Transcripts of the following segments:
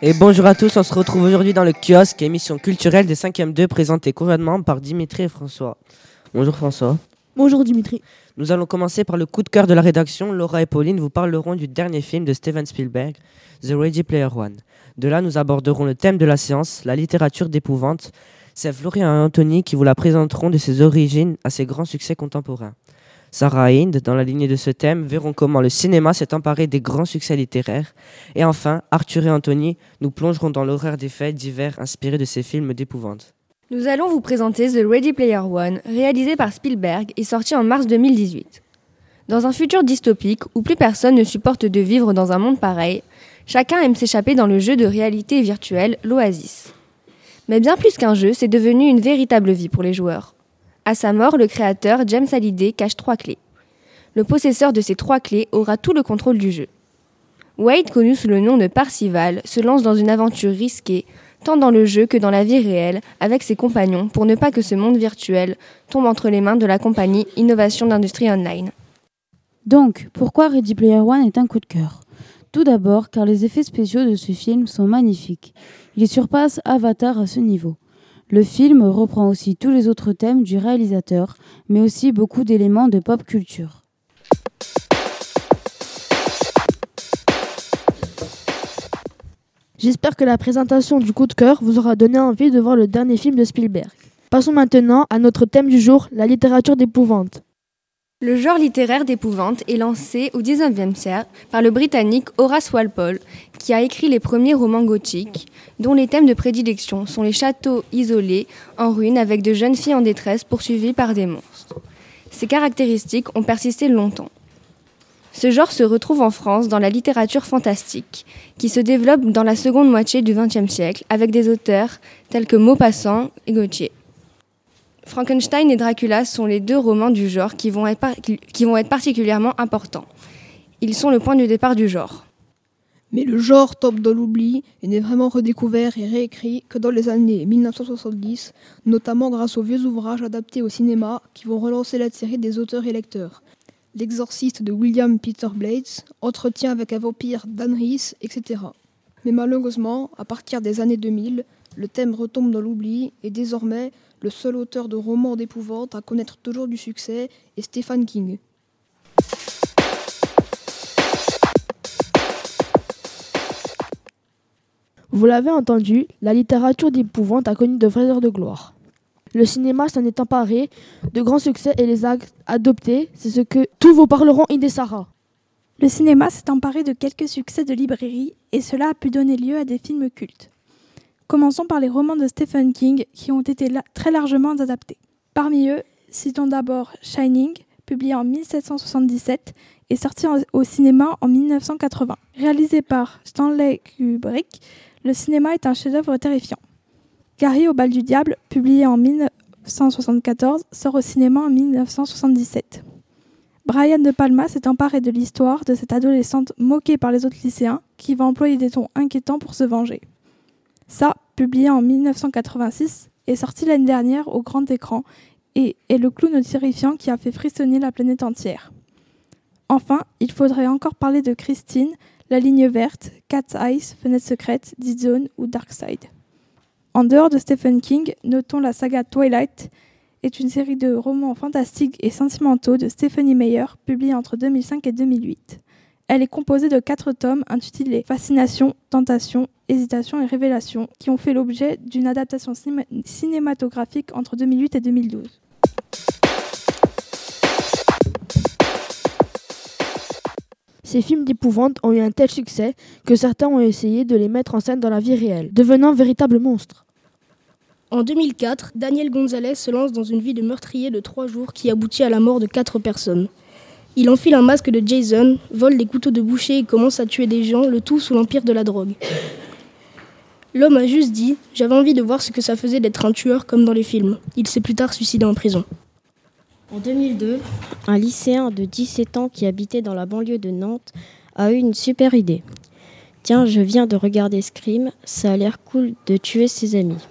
Et bonjour à tous, on se retrouve aujourd'hui dans le kiosque, émission culturelle des 5e 2 présentée conjointement par Dimitri et François. Bonjour François. Bonjour Dimitri. Nous allons commencer par le coup de cœur de la rédaction. Laura et Pauline vous parleront du dernier film de Steven Spielberg, The Ready Player One. De là, nous aborderons le thème de la séance, la littérature d'épouvante. C'est Florian et Anthony qui vous la présenteront de ses origines à ses grands succès contemporains. Sarah Hind, dans la lignée de ce thème, verront comment le cinéma s'est emparé des grands succès littéraires. Et enfin, Arthur et Anthony nous plongeront dans l'horreur des faits divers inspirés de ces films d'épouvante. Nous allons vous présenter The Ready Player One, réalisé par Spielberg et sorti en mars 2018. Dans un futur dystopique où plus personne ne supporte de vivre dans un monde pareil, chacun aime s'échapper dans le jeu de réalité virtuelle, l'Oasis. Mais bien plus qu'un jeu, c'est devenu une véritable vie pour les joueurs. À sa mort, le créateur, James Hallyday, cache trois clés. Le possesseur de ces trois clés aura tout le contrôle du jeu. Wade, connu sous le nom de Parcival, se lance dans une aventure risquée, tant dans le jeu que dans la vie réelle, avec ses compagnons, pour ne pas que ce monde virtuel tombe entre les mains de la compagnie Innovation d'Industrie Online. Donc, pourquoi Ready Player One est un coup de cœur? Tout d'abord car les effets spéciaux de ce film sont magnifiques. Il surpasse Avatar à ce niveau. Le film reprend aussi tous les autres thèmes du réalisateur, mais aussi beaucoup d'éléments de pop culture. J'espère que la présentation du coup de cœur vous aura donné envie de voir le dernier film de Spielberg. Passons maintenant à notre thème du jour, la littérature d'épouvante. Le genre littéraire d'épouvante est lancé au XIXe siècle par le Britannique Horace Walpole, qui a écrit les premiers romans gothiques, dont les thèmes de prédilection sont les châteaux isolés, en ruine, avec de jeunes filles en détresse poursuivies par des monstres. Ces caractéristiques ont persisté longtemps. Ce genre se retrouve en France dans la littérature fantastique, qui se développe dans la seconde moitié du XXe siècle avec des auteurs tels que Maupassant et Gauthier. Frankenstein et Dracula sont les deux romans du genre qui vont être, particulièrement importants. Ils sont le point de départ du genre. Mais le genre tombe dans l'oubli et n'est vraiment redécouvert et réécrit que dans les années 1970, notamment grâce aux vieux ouvrages adaptés au cinéma qui vont relancer la série des auteurs et lecteurs. L'exorciste de William Peter Blades, Entretien avec un vampire Dan Rees, etc. Mais malheureusement, à partir des années 2000, le thème retombe dans l'oubli et désormais, le seul auteur de romans d'épouvante à connaître toujours du succès est Stephen King. Vous l'avez entendu, la littérature d'épouvante a connu de vraies heures de gloire. Le cinéma s'en est emparé, de grands succès et les a adoptés, c'est ce que tous vos parleront Indesara. Le cinéma s'est emparé de quelques succès de librairie et cela a pu donner lieu à des films cultes. Commençons par les romans de Stephen King qui ont été très largement adaptés. Parmi eux, citons d'abord Shining, publié en 1777 et sorti au cinéma en 1980. Réalisé par Stanley Kubrick, le cinéma est un chef-d'œuvre terrifiant. Gary au bal du diable, publié en 1974, sort au cinéma en 1977. Brian De Palma s'est emparé de l'histoire de cette adolescente moquée par les autres lycéens qui va employer des tons inquiétants pour se venger. Ça, publié en 1986, est sorti l'année dernière au grand écran et est le clown terrifiant qui a fait frissonner la planète entière. Enfin, il faudrait encore parler de Christine, La Ligne Verte, Cat's Eyes, Fenêtre Secrète, Dead Zone ou Dark Side. En dehors de Stephen King, notons la saga Twilight, est une série de romans fantastiques et sentimentaux de Stephanie Meyer, publiée entre 2005 et 2008. Elle est composée de quatre tomes intitulés Fascination, Tentation, Hésitation et Révélation, qui ont fait l'objet d'une adaptation cinématographique entre 2008 et 2012. Ces films d'épouvante ont eu un tel succès que certains ont essayé de les mettre en scène dans la vie réelle, devenant véritables monstres. En 2004, Daniel Gonzalez se lance dans une vie de meurtrier de trois jours qui aboutit à la mort de quatre personnes. Il enfile un masque de Jason, vole des couteaux de boucher et commence à tuer des gens, le tout sous l'empire de la drogue. L'homme a juste dit J'avais envie de voir ce que ça faisait d'être un tueur comme dans les films. Il s'est plus tard suicidé en prison. En 2002, un lycéen de 17 ans qui habitait dans la banlieue de Nantes a eu une super idée. Tiens, je viens de regarder Scream, ça a l'air cool de tuer ses amis.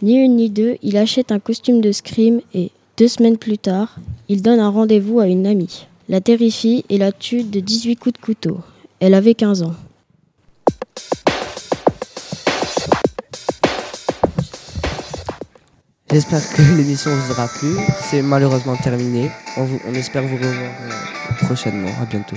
Ni une ni deux, il achète un costume de Scream et, deux semaines plus tard, il donne un rendez-vous à une amie la terrifie et la tue de 18 coups de couteau. Elle avait 15 ans. J'espère que l'émission vous aura plu. C'est malheureusement terminé. On, espère vous revoir euh, prochainement. À bientôt.